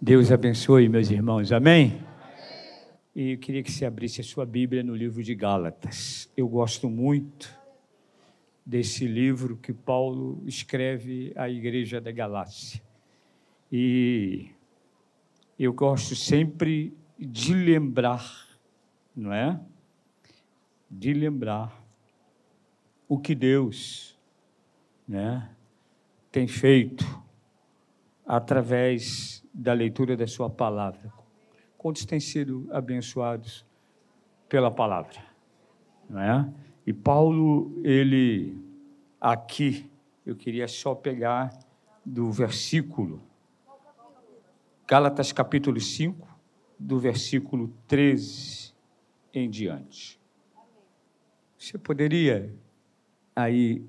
Deus abençoe, meus irmãos. Amém? E eu queria que você abrisse a sua Bíblia no livro de Gálatas. Eu gosto muito desse livro que Paulo escreve à igreja da Galácia. E eu gosto sempre de lembrar, não é? De lembrar o que Deus, né, tem feito através da leitura da sua palavra. Quantos têm sido abençoados pela palavra? Não é? E Paulo, ele aqui, eu queria só pegar do versículo Gálatas capítulo 5, do versículo 13 em diante. Você poderia aí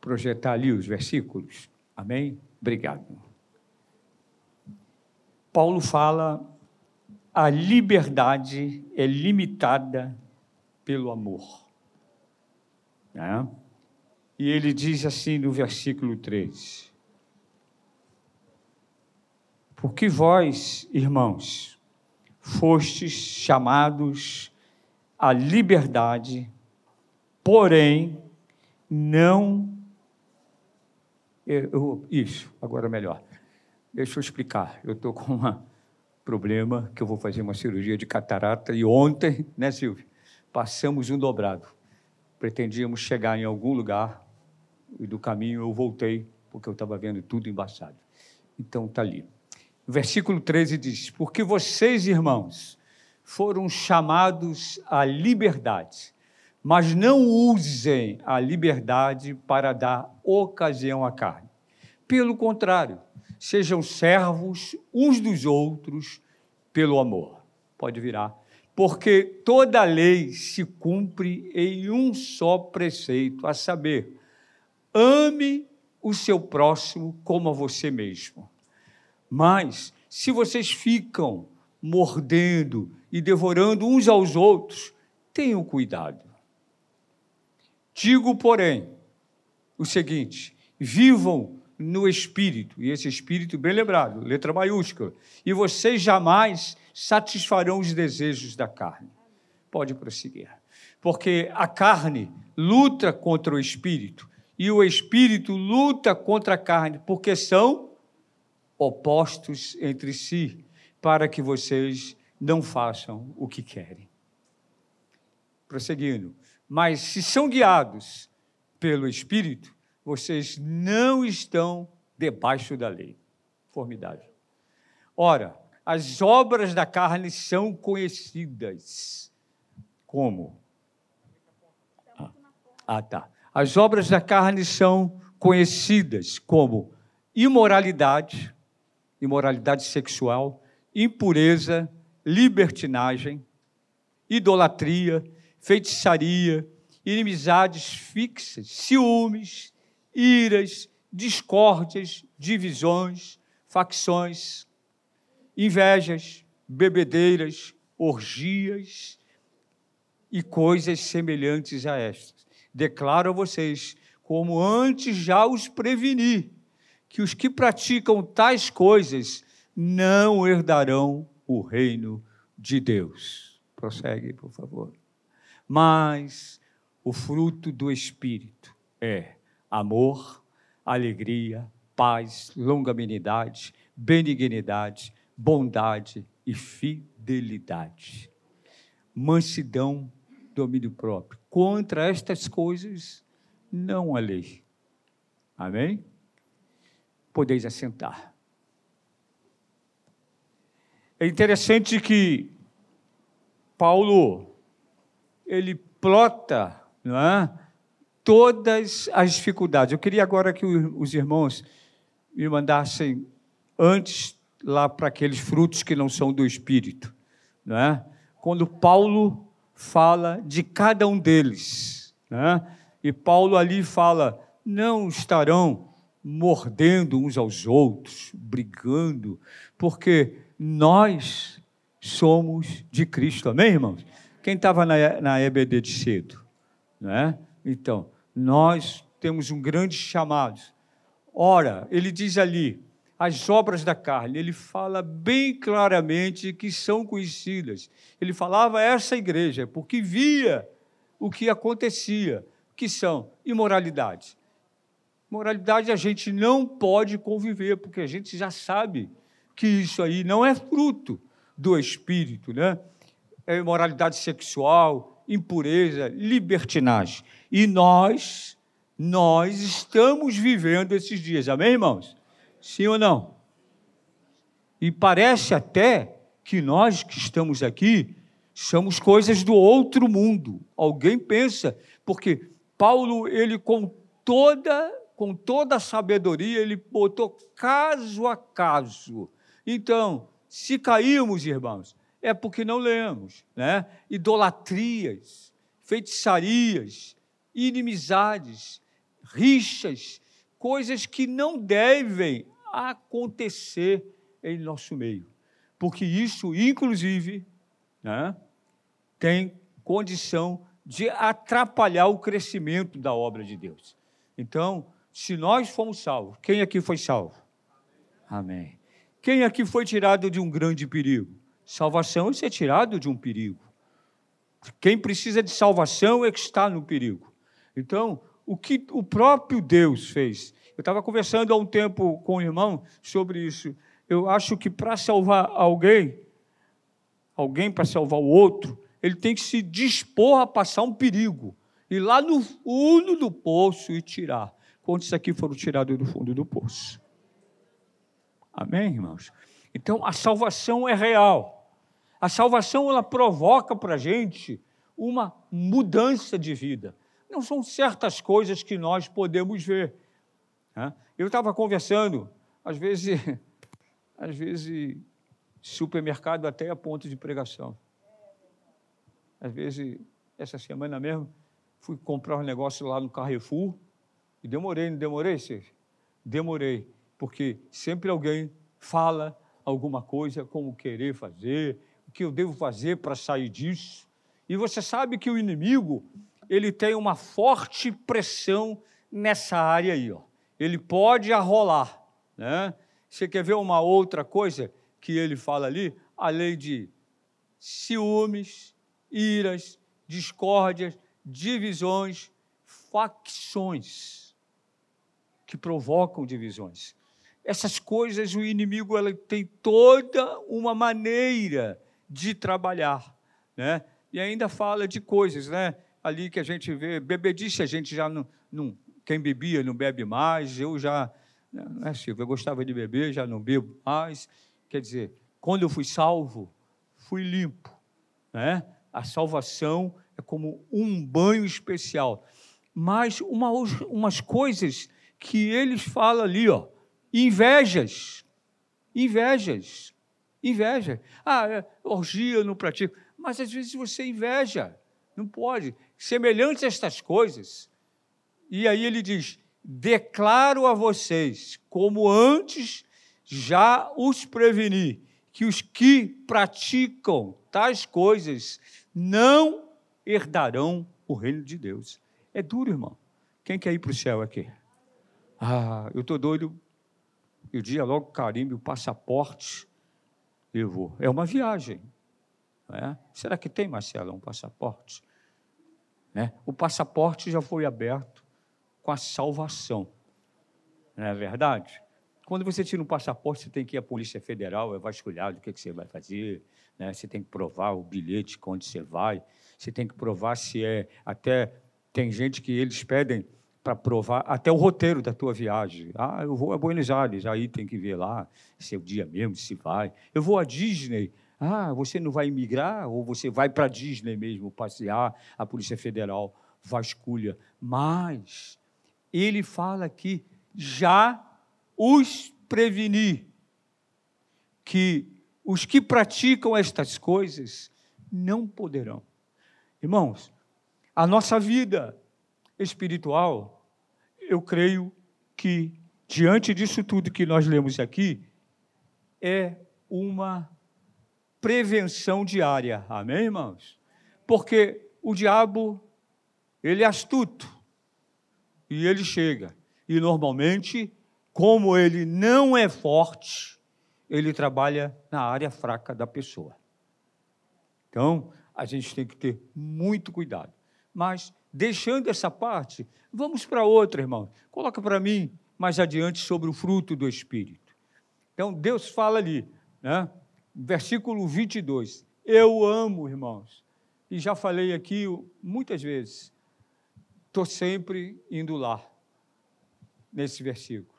projetar ali os versículos? Amém? Obrigado. Paulo fala: a liberdade é limitada pelo amor. Né? E ele diz assim no versículo 3: Porque vós, irmãos, fostes chamados à liberdade, porém não. Eu, isso, agora melhor. Deixa eu explicar. Eu estou com um problema que eu vou fazer uma cirurgia de catarata e ontem, né, Silvio? Passamos um dobrado. Pretendíamos chegar em algum lugar e do caminho eu voltei porque eu estava vendo tudo embaçado. Então está ali. Versículo 13 diz: Porque vocês, irmãos, foram chamados à liberdade, mas não usem a liberdade para dar ocasião à carne. Pelo contrário, sejam servos uns dos outros pelo amor. Pode virar. Porque toda lei se cumpre em um só preceito, a saber, ame o seu próximo como a você mesmo. Mas, se vocês ficam mordendo e devorando uns aos outros, tenham cuidado. Digo, porém, o seguinte: vivam no espírito, e esse espírito bem lembrado, letra maiúscula, e vocês jamais satisfarão os desejos da carne. Pode prosseguir. Porque a carne luta contra o espírito e o espírito luta contra a carne, porque são opostos entre si, para que vocês não façam o que querem. Prosseguindo. Mas se são guiados pelo espírito, vocês não estão debaixo da lei. Formidável. Ora, as obras da carne são conhecidas. Como? Ah, tá. As obras da carne são conhecidas como imoralidade, imoralidade sexual, impureza, libertinagem, idolatria, feitiçaria, inimizades fixas, ciúmes, iras, discórdias, divisões, facções, invejas, bebedeiras, orgias e coisas semelhantes a estas. Declaro a vocês, como antes já os preveni, que os que praticam tais coisas não herdarão o reino de Deus. Prossegue, por favor. Mas o fruto do Espírito é amor, alegria, paz, longanimidade, benignidade, bondade e fidelidade. Mansidão, domínio próprio. Contra estas coisas não há lei. Amém? Podeis assentar. É interessante que Paulo ele plota, não é? todas as dificuldades. Eu queria agora que os irmãos me mandassem antes lá para aqueles frutos que não são do Espírito, não é? Quando Paulo fala de cada um deles, né? E Paulo ali fala: não estarão mordendo uns aos outros, brigando, porque nós somos de Cristo. Amém, irmãos? Quem estava na, na EBD de cedo, não é? Então, nós temos um grande chamado. Ora, ele diz ali: as obras da carne. Ele fala bem claramente que são conhecidas. Ele falava a essa igreja porque via o que acontecia, que são imoralidades. Moralidade a gente não pode conviver, porque a gente já sabe que isso aí não é fruto do espírito, né? É imoralidade sexual, impureza, libertinagem. E nós, nós estamos vivendo esses dias, amém, irmãos? Sim ou não? E parece até que nós que estamos aqui somos coisas do outro mundo. Alguém pensa, porque Paulo, ele com toda com toda a sabedoria, ele botou caso a caso. Então, se caímos, irmãos, é porque não lemos, né? Idolatrias, feitiçarias, inimizades, rixas, coisas que não devem acontecer em nosso meio. Porque isso, inclusive, né, tem condição de atrapalhar o crescimento da obra de Deus. Então, se nós fomos salvos, quem aqui foi salvo? Amém. Quem aqui foi tirado de um grande perigo? Salvação é ser tirado de um perigo. Quem precisa de salvação é que está no perigo. Então, o que o próprio Deus fez eu estava conversando há um tempo com o irmão sobre isso. Eu acho que para salvar alguém, alguém para salvar o outro, ele tem que se dispor a passar um perigo. Ir lá no fundo do poço e tirar. Quantos aqui foram tirados do fundo do poço? Amém, irmãos? Então, a salvação é real. A salvação, ela provoca para a gente uma mudança de vida. Não são certas coisas que nós podemos ver, eu estava conversando, às vezes, às vezes, supermercado até a ponto de pregação. Às vezes, essa semana mesmo, fui comprar um negócio lá no Carrefour e demorei, não demorei, Sérgio? Demorei, porque sempre alguém fala alguma coisa, como querer fazer, o que eu devo fazer para sair disso. E você sabe que o inimigo, ele tem uma forte pressão nessa área aí, ó ele pode arrolar. Né? Você quer ver uma outra coisa que ele fala ali? A lei de ciúmes, iras, discórdias, divisões, facções que provocam divisões. Essas coisas o inimigo ela tem toda uma maneira de trabalhar, né? E ainda fala de coisas, né? Ali que a gente vê, bebedice a gente já não, não, quem bebia não bebe mais, eu já, não é Silvio, eu gostava de beber, já não bebo mais. Quer dizer, quando eu fui salvo, fui limpo. Né? A salvação é como um banho especial. Mas uma, umas coisas que eles falam ali, ó, invejas, invejas, inveja. Ah, é, orgia não pratico. Mas às vezes você inveja, não pode. Semelhantes a estas coisas, e aí ele diz: Declaro a vocês, como antes já os preveni, que os que praticam tais coisas não herdarão o reino de Deus. É duro, irmão. Quem quer ir para o céu aqui? Ah, eu estou doido. Eu dia logo carimbo o passaporte. Eu vou. É uma viagem. É? Será que tem, Marcelo, um passaporte? É? O passaporte já foi aberto com a salvação. Não é verdade? Quando você tira um passaporte, você tem que ir à Polícia Federal, é vasculhado o que, você vai fazer, né? você tem que provar o bilhete, onde você vai, você tem que provar se é. Até tem gente que eles pedem para provar até o roteiro da tua viagem. Ah, eu vou a Buenos Aires, aí tem que ver lá se é o dia mesmo, se vai. Eu vou a Disney. Ah, você não vai imigrar ou você vai para a Disney mesmo passear? A Polícia Federal vasculha. Mas ele fala que já os preveni que os que praticam estas coisas não poderão. Irmãos, a nossa vida espiritual, eu creio que, diante disso tudo que nós lemos aqui, é uma prevenção diária. Amém, irmãos? Porque o diabo, ele é astuto. E ele chega. E normalmente como ele não é forte, ele trabalha na área fraca da pessoa. Então, a gente tem que ter muito cuidado. Mas, deixando essa parte, vamos para outra, irmão. Coloca para mim mais adiante sobre o fruto do Espírito. Então, Deus fala ali, né? versículo 22. Eu amo, irmãos, e já falei aqui muitas vezes, estou sempre indo lá, nesse versículo.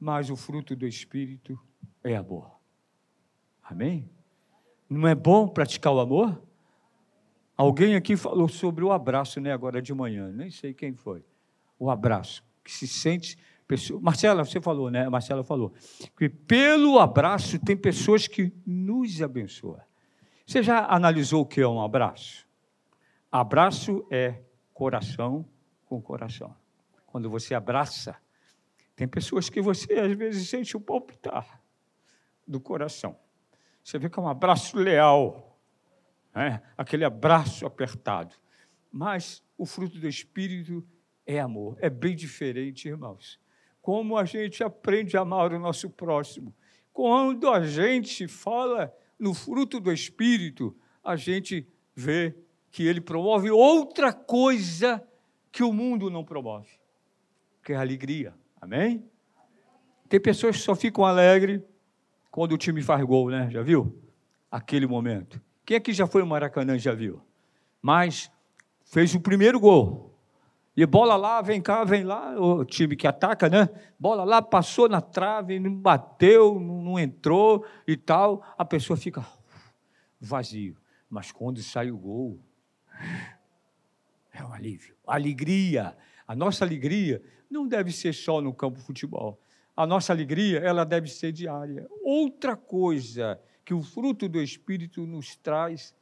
Mas o fruto do Espírito é amor. Amém? Não é bom praticar o amor? Alguém aqui falou sobre o abraço, né, agora de manhã, nem sei quem foi. O abraço, que se sente. Pessoa... Marcela, você falou, né? Marcela falou. Que pelo abraço tem pessoas que nos abençoam. Você já analisou o que é um abraço? Abraço é coração com coração. Quando você abraça, tem pessoas que você às vezes sente o palpitar do coração. Você vê que é um abraço leal, né? aquele abraço apertado. Mas o fruto do Espírito é amor. É bem diferente, irmãos. Como a gente aprende a amar o nosso próximo. Quando a gente fala no fruto do Espírito, a gente vê que ele promove outra coisa que o mundo não promove, que é a alegria. Amém? Tem pessoas que só ficam alegres quando o time faz gol, né? Já viu? Aquele momento. Quem aqui já foi no Maracanã já viu? Mas fez o primeiro gol. E bola lá, vem cá, vem lá, o time que ataca, né? Bola lá, passou na trave, não bateu, não entrou e tal. A pessoa fica vazio. Mas quando sai o gol, é um alívio. Alegria. A nossa alegria não deve ser só no campo de futebol. A nossa alegria, ela deve ser diária. Outra coisa que o fruto do Espírito nos traz,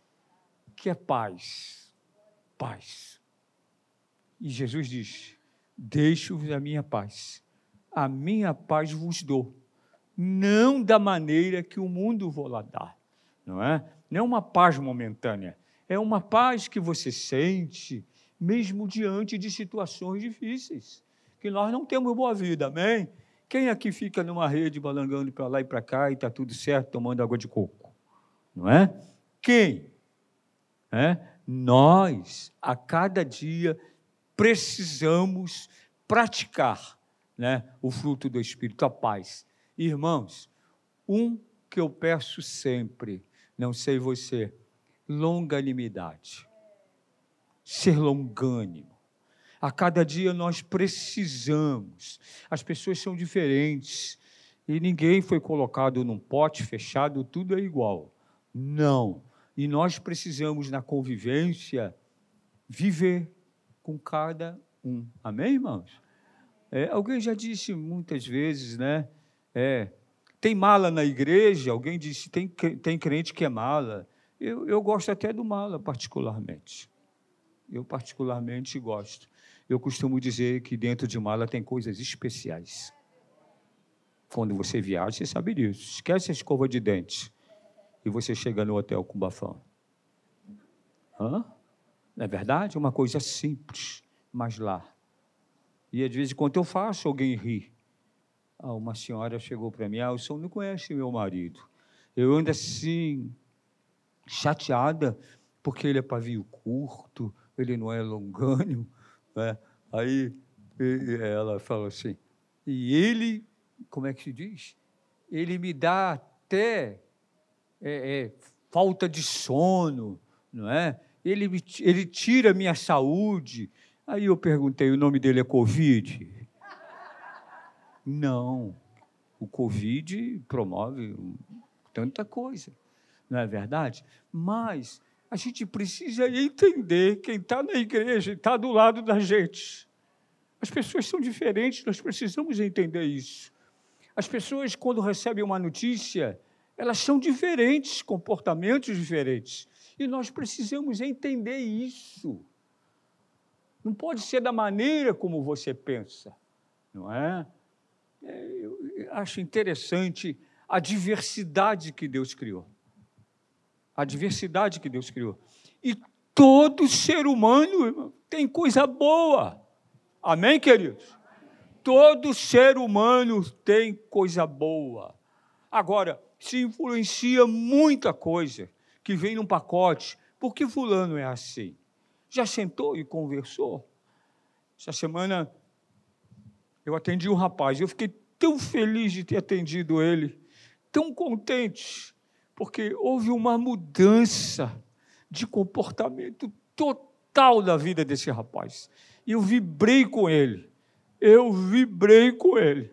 que é paz. Paz. E Jesus diz: Deixo-vos a minha paz. A minha paz vos dou. Não da maneira que o mundo vou lá dar. Não é? Não é uma paz momentânea. É uma paz que você sente, mesmo diante de situações difíceis que nós não temos boa vida, amém? Quem aqui fica numa rede balangando para lá e para cá e está tudo certo tomando água de coco? Não é? Quem? É? Nós, a cada dia, precisamos praticar né, o fruto do Espírito, a paz. Irmãos, um que eu peço sempre, não sei você, longanimidade. Ser longânimo. A cada dia nós precisamos. As pessoas são diferentes. E ninguém foi colocado num pote fechado, tudo é igual. Não. E nós precisamos, na convivência, viver com cada um. Amém, irmãos? É, alguém já disse muitas vezes, né? É, tem mala na igreja? Alguém disse, tem, tem crente que é mala. Eu, eu gosto até do mala, particularmente. Eu, particularmente, gosto. Eu costumo dizer que dentro de mala tem coisas especiais. Quando você viaja, você sabe disso. Esquece a escova de dente e você chega no hotel com bafão. Hã? Não é verdade? Uma coisa simples, mas lá. E às vezes, quando eu faço, alguém ri. Ah, uma senhora chegou para mim, ah, o senhor não conhece meu marido. Eu ando assim, chateada, porque ele é pavio curto, ele não é longânimo. Né? Aí ela falou assim, e ele, como é que se diz? Ele me dá até é, é, falta de sono, não é? Ele, ele tira minha saúde. Aí eu perguntei, o nome dele é Covid? Não, o Covid promove tanta coisa, não é verdade? Mas a gente precisa entender quem está na igreja, está do lado da gente. As pessoas são diferentes, nós precisamos entender isso. As pessoas, quando recebem uma notícia, elas são diferentes, comportamentos diferentes. E nós precisamos entender isso. Não pode ser da maneira como você pensa, não é? é eu acho interessante a diversidade que Deus criou a diversidade que Deus criou. E todo ser humano tem coisa boa. Amém, queridos? todo ser humano tem coisa boa. Agora, se influencia muita coisa que vem num pacote. Por que fulano é assim? Já sentou e conversou? Essa semana eu atendi um rapaz, eu fiquei tão feliz de ter atendido ele, tão contente, porque houve uma mudança de comportamento total na vida desse rapaz. Eu vibrei com ele. Eu vibrei com ele.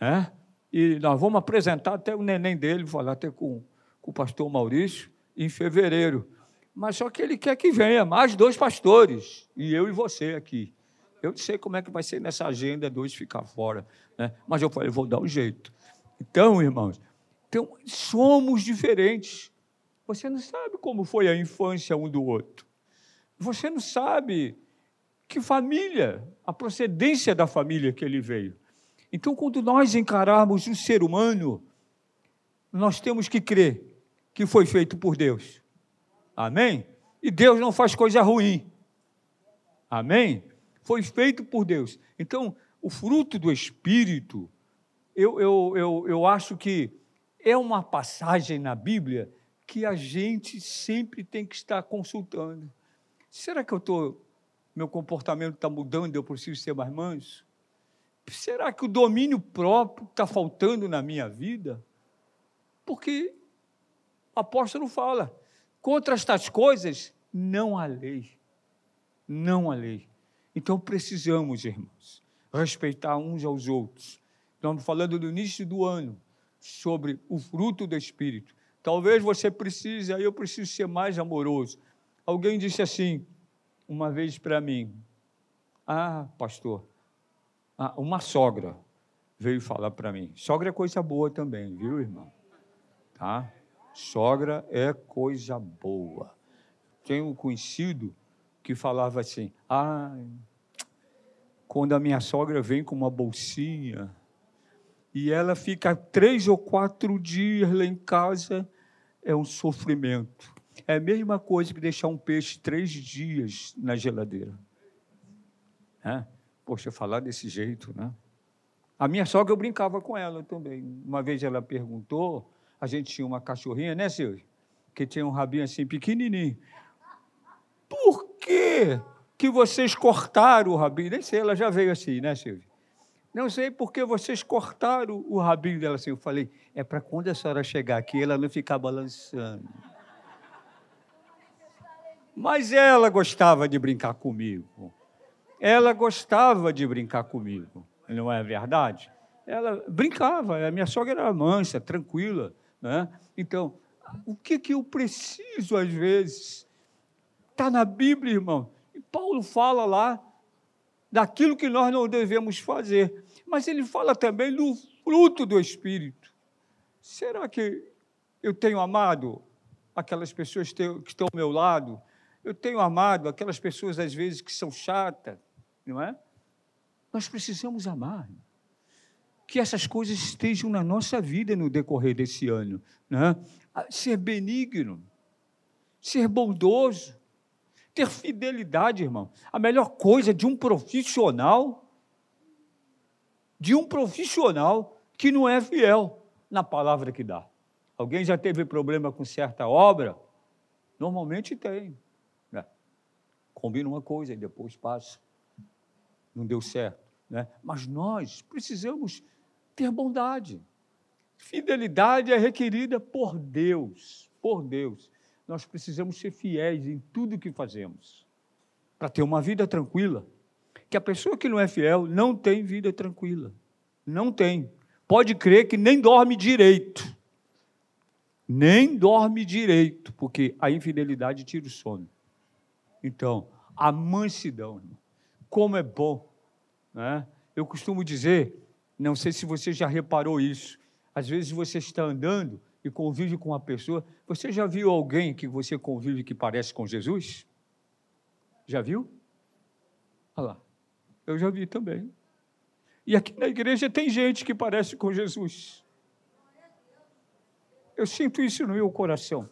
Né? E nós vamos apresentar até o neném dele, falar até com, com o pastor Maurício, em fevereiro. Mas só que ele quer que venha mais dois pastores, e eu e você aqui. Eu não sei como é que vai ser nessa agenda dois ficar fora. Né? Mas eu falei, vou dar um jeito. Então, irmãos, então, somos diferentes. Você não sabe como foi a infância um do outro. Você não sabe que família, a procedência da família que ele veio. Então, quando nós encararmos o ser humano, nós temos que crer que foi feito por Deus. Amém? E Deus não faz coisa ruim. Amém? Foi feito por Deus. Então, o fruto do Espírito, eu, eu, eu, eu acho que é uma passagem na Bíblia que a gente sempre tem que estar consultando. Será que eu estou, meu comportamento está mudando eu preciso ser mais manso? Será que o domínio próprio está faltando na minha vida? Porque o apóstolo fala: contra estas coisas não há lei. Não há lei. Então precisamos, irmãos, respeitar uns aos outros. Estamos falando no início do ano sobre o fruto do Espírito. Talvez você precise, aí eu preciso ser mais amoroso. Alguém disse assim, uma vez para mim: Ah, pastor, ah, uma sogra veio falar para mim. Sogra é coisa boa também, viu, irmão? Tá? Sogra é coisa boa. Tenho um conhecido que falava assim: Ah, quando a minha sogra vem com uma bolsinha e ela fica três ou quatro dias lá em casa, é um sofrimento. É a mesma coisa que deixar um peixe três dias na geladeira. É? Poxa, falar desse jeito, né? A minha sogra, eu brincava com ela também. Uma vez ela perguntou, a gente tinha uma cachorrinha, né, Silvio? Que tinha um rabinho assim pequenininho. Por que que vocês cortaram o rabinho? Nem sei, ela já veio assim, né, Silvio? Não sei por que vocês cortaram o rabinho dela assim. Eu falei, é para quando a senhora chegar aqui, ela não ficar balançando. Mas ela gostava de brincar comigo. Ela gostava de brincar comigo, não é verdade? Ela brincava, a minha sogra era mansa, tranquila. Né? Então, o que, que eu preciso às vezes? Está na Bíblia, irmão. E Paulo fala lá daquilo que nós não devemos fazer. Mas ele fala também do fruto do Espírito. Será que eu tenho amado aquelas pessoas que estão ao meu lado? Eu tenho amado aquelas pessoas, às vezes, que são chatas, não é? Nós precisamos amar. Que essas coisas estejam na nossa vida no decorrer desse ano. Né? Ser benigno, ser bondoso, ter fidelidade, irmão. A melhor coisa de um profissional, de um profissional que não é fiel na palavra que dá. Alguém já teve problema com certa obra? Normalmente tem combina uma coisa e depois passa. Não deu certo. Né? Mas nós precisamos ter bondade. Fidelidade é requerida por Deus, por Deus. Nós precisamos ser fiéis em tudo que fazemos para ter uma vida tranquila. Que a pessoa que não é fiel não tem vida tranquila. Não tem. Pode crer que nem dorme direito. Nem dorme direito, porque a infidelidade tira o sono. Então, a mansidão, como é bom. Né? Eu costumo dizer, não sei se você já reparou isso, às vezes você está andando e convive com uma pessoa. Você já viu alguém que você convive que parece com Jesus? Já viu? Olha lá, eu já vi também. E aqui na igreja tem gente que parece com Jesus. Eu sinto isso no meu coração.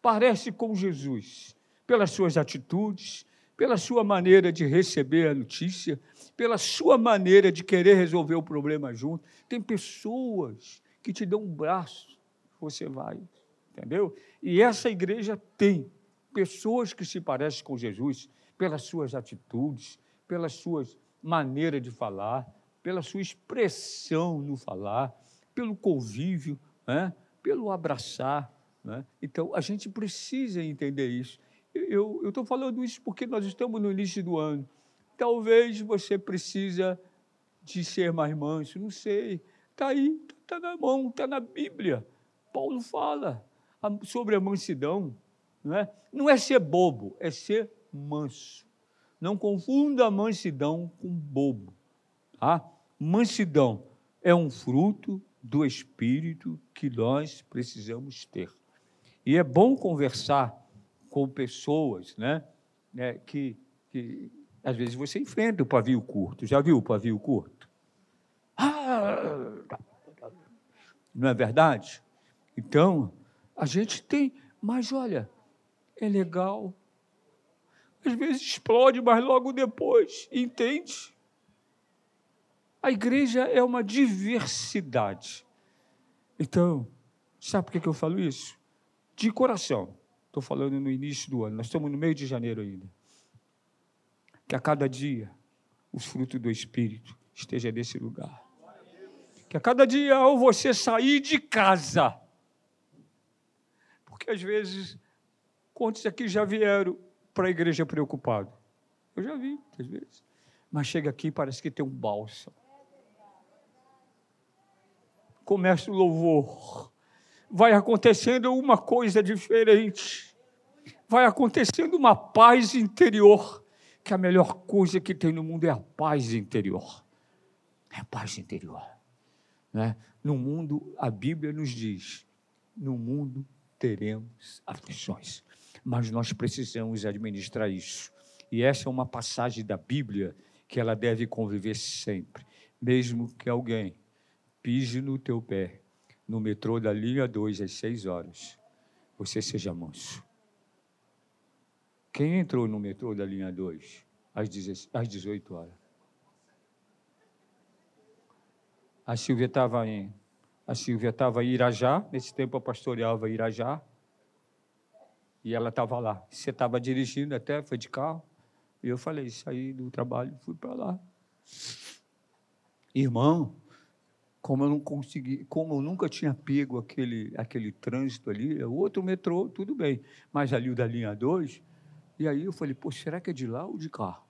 Parece com Jesus pelas suas atitudes, pela sua maneira de receber a notícia, pela sua maneira de querer resolver o problema junto. Tem pessoas que te dão um braço, você vai, entendeu? E essa igreja tem pessoas que se parecem com Jesus pelas suas atitudes, pelas suas maneiras de falar, pela sua expressão no falar, pelo convívio, né? pelo abraçar. Né? Então, a gente precisa entender isso. Eu estou falando isso porque nós estamos no início do ano. Talvez você precisa de ser mais manso, não sei. Está aí, está na mão, está na Bíblia. Paulo fala sobre a mansidão. Não é? não é ser bobo, é ser manso. Não confunda mansidão com bobo. Tá? Mansidão é um fruto do Espírito que nós precisamos ter. E é bom conversar com pessoas né, né, que, que, às vezes, você enfrenta o pavio curto. Já viu o pavio curto? Ah, não é verdade? Então, a gente tem, mas olha, é legal. Às vezes explode, mas logo depois, entende? A igreja é uma diversidade. Então, sabe por que eu falo isso? De coração. Estou falando no início do ano, nós estamos no meio de janeiro ainda. Que a cada dia os frutos do Espírito estejam nesse lugar. Que a cada dia, ao você sair de casa, porque às vezes, quantos aqui já vieram para a igreja preocupados? Eu já vi, às vezes. Mas chega aqui parece que tem um bálsamo. Começa o louvor vai acontecendo uma coisa diferente. Vai acontecendo uma paz interior, que a melhor coisa que tem no mundo é a paz interior. É a paz interior. Né? No mundo, a Bíblia nos diz: no mundo teremos aflições, mas nós precisamos administrar isso. E essa é uma passagem da Bíblia que ela deve conviver sempre, mesmo que alguém pise no teu pé no metrô da linha 2 às 6 horas, você seja manso. Quem entrou no metrô da linha 2 às 18 horas? A Silvia estava em a Silvia estava em Irajá, nesse tempo eu pastoreava Irajá, e ela estava lá. Você estava dirigindo até, foi de carro, e eu falei, saí do trabalho, fui para lá. Irmão, como eu não consegui, como eu nunca tinha pego aquele, aquele trânsito ali, é outro metrô, tudo bem, mas ali o da linha 2, e aí eu falei, pô, será que é de lá ou de cá?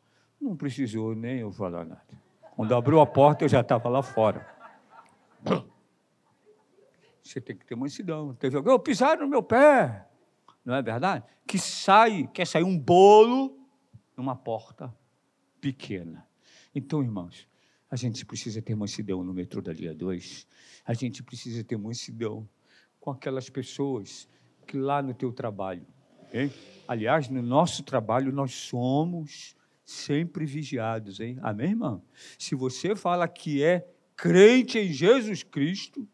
Não precisou nem eu falar nada. Quando abriu a porta, eu já estava lá fora. Você tem que ter mansidão. Teve alguém, oh, pisaram no meu pé. Não é verdade? Que sai, quer sair um bolo numa porta pequena. Então, irmãos, a gente precisa ter mansidão no metrô da linha 2. A gente precisa ter mansidão com aquelas pessoas que lá no teu trabalho. Hein? Aliás, no nosso trabalho nós somos sempre vigiados, hein? Amém, irmão? Se você fala que é crente em Jesus Cristo,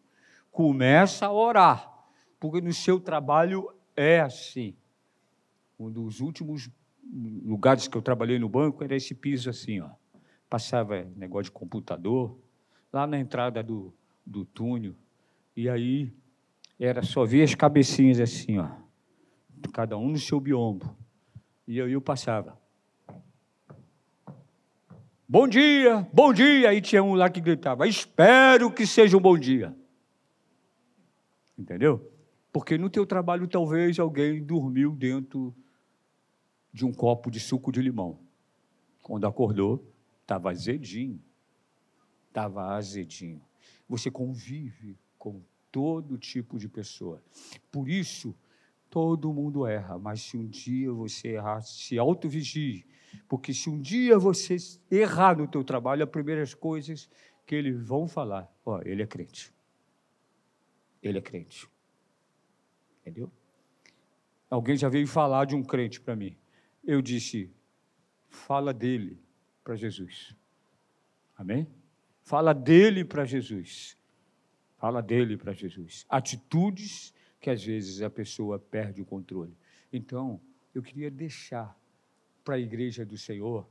começa a orar, porque no seu trabalho é assim. Um dos últimos lugares que eu trabalhei no banco era esse piso assim, ó passava negócio de computador, lá na entrada do, do túnel, e aí era só ver as cabecinhas assim, ó, cada um no seu biombo. E eu, eu passava. Bom dia, bom dia. Aí tinha um lá que gritava: Espero que seja um bom dia. Entendeu? Porque no teu trabalho talvez alguém dormiu dentro de um copo de suco de limão. Quando acordou, Estava azedinho. Estava azedinho. Você convive com todo tipo de pessoa. Por isso, todo mundo erra, mas se um dia você errar, se autovigie. Porque se um dia você errar no teu trabalho, as primeiras coisas que eles vão falar, ó, ele é crente. Ele é crente. Entendeu? Alguém já veio falar de um crente para mim. Eu disse, fala dele para Jesus. Amém? Fala dele para Jesus. Fala dele para Jesus. Atitudes que às vezes a pessoa perde o controle. Então, eu queria deixar para a igreja do Senhor,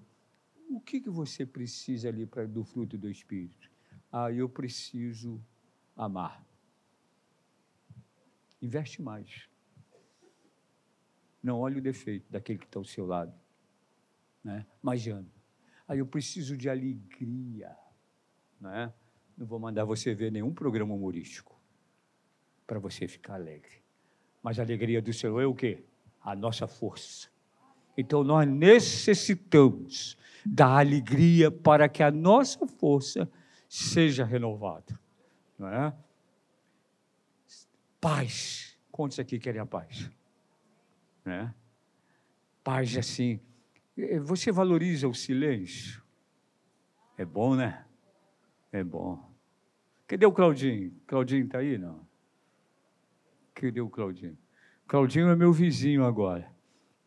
o que, que você precisa ali pra, do fruto do Espírito? Ah, eu preciso amar. Investe mais. Não olhe o defeito daquele que está ao seu lado. Né? Mas ame. Aí eu preciso de alegria. Né? Não vou mandar você ver nenhum programa humorístico para você ficar alegre. Mas a alegria do Senhor é o quê? A nossa força. Então nós necessitamos da alegria para que a nossa força seja renovada. Não é? Paz. Quantos aqui querem a paz? Né? Paz assim. Eh, você valoriza o silêncio? É bom, né? É bom. Cadê o Claudinho? Claudinho está aí? Não. Cadê o Claudinho? Claudinho é meu vizinho agora.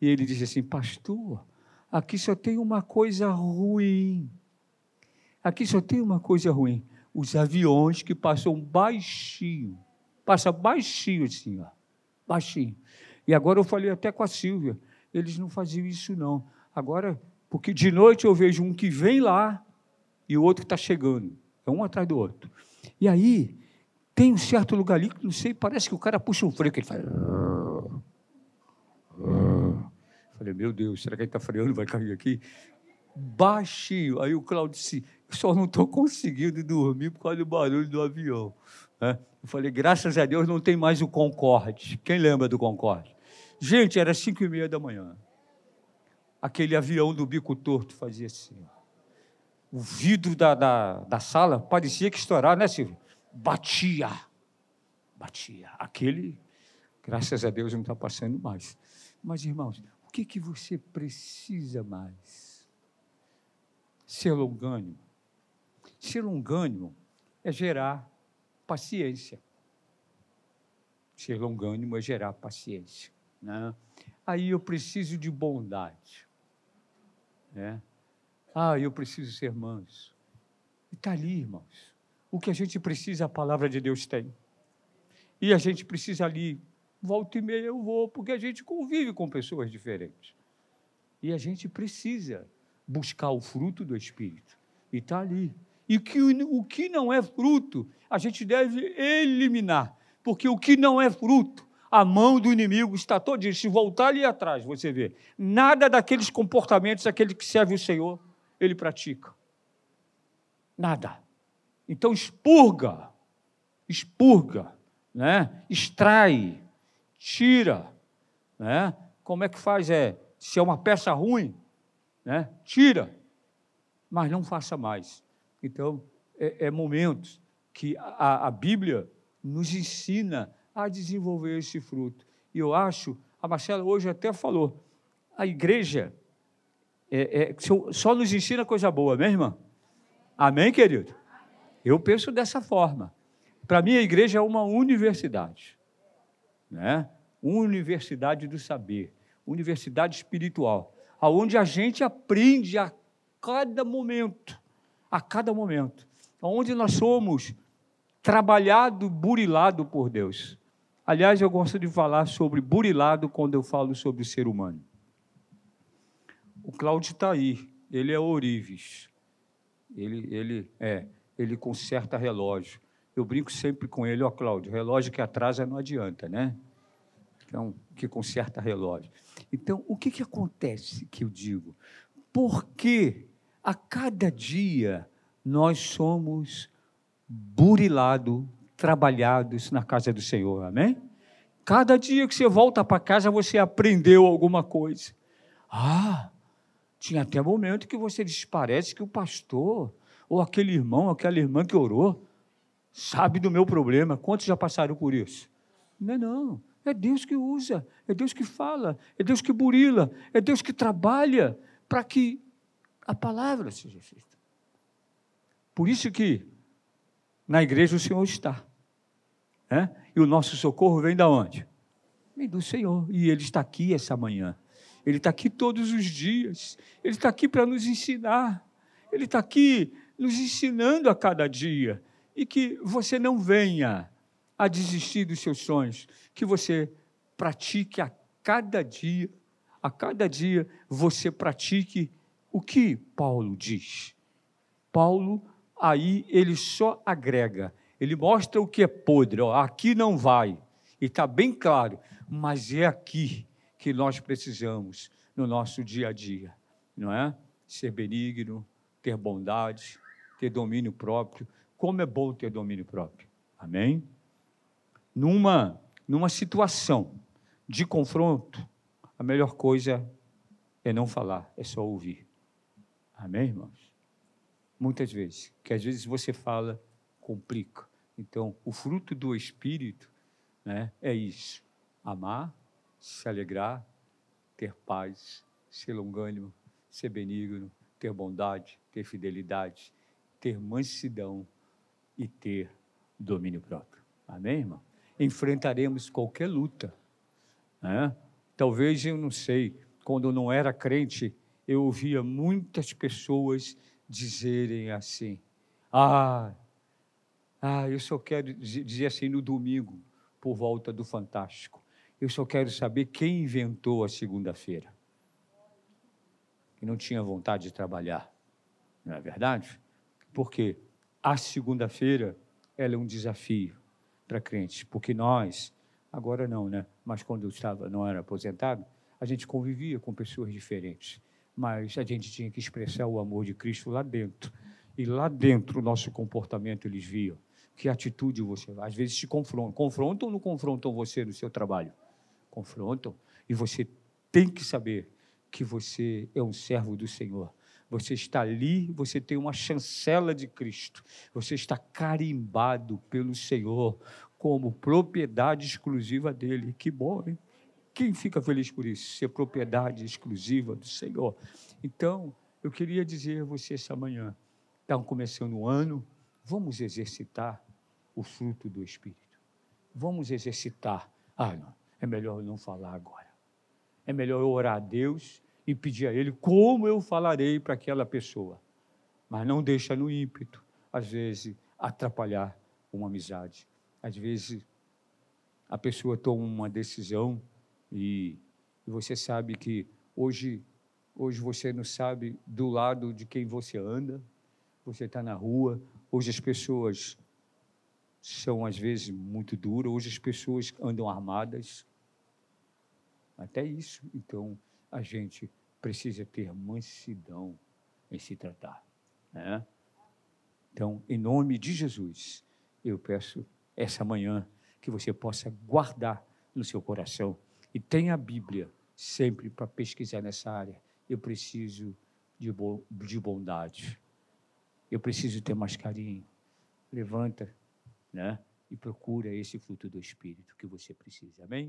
E ele disse assim: Pastor, aqui só tem uma coisa ruim. Aqui só tem uma coisa ruim. Os aviões que passam baixinho. Passa baixinho assim, ó. Baixinho. E agora eu falei até com a Silvia. Eles não faziam isso, não. Agora, porque de noite eu vejo um que vem lá e o outro que está chegando. É um atrás do outro. E aí, tem um certo lugar ali que não sei, parece que o cara puxa um freio, que ele faz. Falei, meu Deus, será que ele está freando? Vai cair aqui? Baixinho. Aí o Claudio disse: só não estou conseguindo dormir por causa do barulho do avião. Né? Eu falei, graças a Deus não tem mais o Concorde. Quem lembra do Concorde? Gente, era cinco e meia da manhã. Aquele avião do bico torto fazia assim. O vidro da, da, da sala parecia que estourar, né, Silvio? Batia. Batia. Aquele, graças a Deus, não está passando mais. Mas, irmãos, o que, que você precisa mais? Ser longânimo. Ser longânimo é gerar paciência. Ser longânimo é gerar paciência. Né? Aí eu preciso de bondade. Né? Ah, eu preciso ser manso. E está ali, irmãos. O que a gente precisa, a palavra de Deus tem. E a gente precisa ali volta e meia eu vou, porque a gente convive com pessoas diferentes. E a gente precisa buscar o fruto do Espírito. E está ali. E que o que não é fruto, a gente deve eliminar. Porque o que não é fruto, a mão do inimigo está todo Se voltar ali atrás, você vê. Nada daqueles comportamentos, aquele que serve o Senhor, ele pratica. Nada. Então expurga, expurga, né? extrai, tira. Né? Como é que faz? É, se é uma peça ruim, né? tira, mas não faça mais. Então, é, é momentos que a, a Bíblia nos ensina a desenvolver esse fruto. E eu acho, a Marcela hoje até falou, a igreja é, é, só nos ensina coisa boa, né, irmã? Amém, querido? Eu penso dessa forma. Para mim, a igreja é uma universidade né? universidade do saber, universidade espiritual, aonde a gente aprende a cada momento, a cada momento, onde nós somos trabalhado, burilado por Deus. Aliás, eu gosto de falar sobre burilado quando eu falo sobre o ser humano. O Cláudio está aí, ele é ourives, ele, ele, é, ele conserta relógio. Eu brinco sempre com ele, ó, Cláudio, relógio que atrasa não adianta, né? Então, que conserta relógio. Então, o que, que acontece que eu digo? Porque a cada dia nós somos burilados, trabalhados na casa do Senhor, amém? Cada dia que você volta para casa, você aprendeu alguma coisa. Ah, tinha até momento que você diz, parece que o pastor, ou aquele irmão, aquela irmã que orou, sabe do meu problema. Quantos já passaram por isso? Não é não. É Deus que usa, é Deus que fala, é Deus que burila, é Deus que trabalha para que a palavra seja feita. Por isso que na igreja o Senhor está. Né? E o nosso socorro vem da onde? Vem do Senhor. E Ele está aqui essa manhã. Ele está aqui todos os dias. Ele está aqui para nos ensinar. Ele está aqui nos ensinando a cada dia. E que você não venha a desistir dos seus sonhos, que você pratique a cada dia a cada dia você pratique o que Paulo diz. Paulo, aí, ele só agrega, ele mostra o que é podre, ó, aqui não vai, e está bem claro, mas é aqui que nós precisamos no nosso dia a dia, não é? Ser benigno, ter bondade, ter domínio próprio. Como é bom ter domínio próprio. Amém? Numa, numa situação de confronto, a melhor coisa é não falar, é só ouvir. Amém, irmãos? Muitas vezes, que às vezes você fala, complica. Então, o fruto do Espírito né, é isso: amar, se alegrar, ter paz, ser longânimo, ser benigno, ter bondade, ter fidelidade, ter mansidão e ter domínio próprio. Amém, irmão? Enfrentaremos qualquer luta. Né? Talvez, eu não sei, quando não era crente, eu ouvia muitas pessoas dizerem assim: ah, ah, eu só quero dizer assim no domingo, por volta do Fantástico. Eu só quero saber quem inventou a segunda-feira. Que não tinha vontade de trabalhar. Não é verdade? Porque a segunda-feira ela é um desafio para crentes, porque nós, agora não, né? Mas quando eu estava, não era aposentado, a gente convivia com pessoas diferentes mas a gente tinha que expressar o amor de Cristo lá dentro. E lá dentro o nosso comportamento eles viam. Que atitude você Às vezes te confrontam. Confrontam ou não confrontam você no seu trabalho? Confrontam. E você tem que saber que você é um servo do Senhor. Você está ali, você tem uma chancela de Cristo. Você está carimbado pelo Senhor como propriedade exclusiva dele. Que bom, hein? Quem fica feliz por isso? Ser propriedade exclusiva do Senhor. Então, eu queria dizer a você essa manhã, estão começando o ano, vamos exercitar o fruto do Espírito. Vamos exercitar. Ah, não, é melhor eu não falar agora. É melhor eu orar a Deus e pedir a Ele como eu falarei para aquela pessoa. Mas não deixa no ímpeto, às vezes, atrapalhar uma amizade. Às vezes, a pessoa toma uma decisão e, você sabe que hoje, hoje você não sabe do lado de quem você anda, você está na rua, hoje as pessoas são às vezes muito duras, hoje as pessoas andam armadas, até isso. Então, a gente precisa ter mansidão em se tratar. Né? Então, em nome de Jesus, eu peço essa manhã que você possa guardar no seu coração e tem a Bíblia sempre para pesquisar nessa área. Eu preciso de, bo de bondade. Eu preciso ter mais carinho. Levanta, né? E procura esse fruto do Espírito que você precisa. Amém?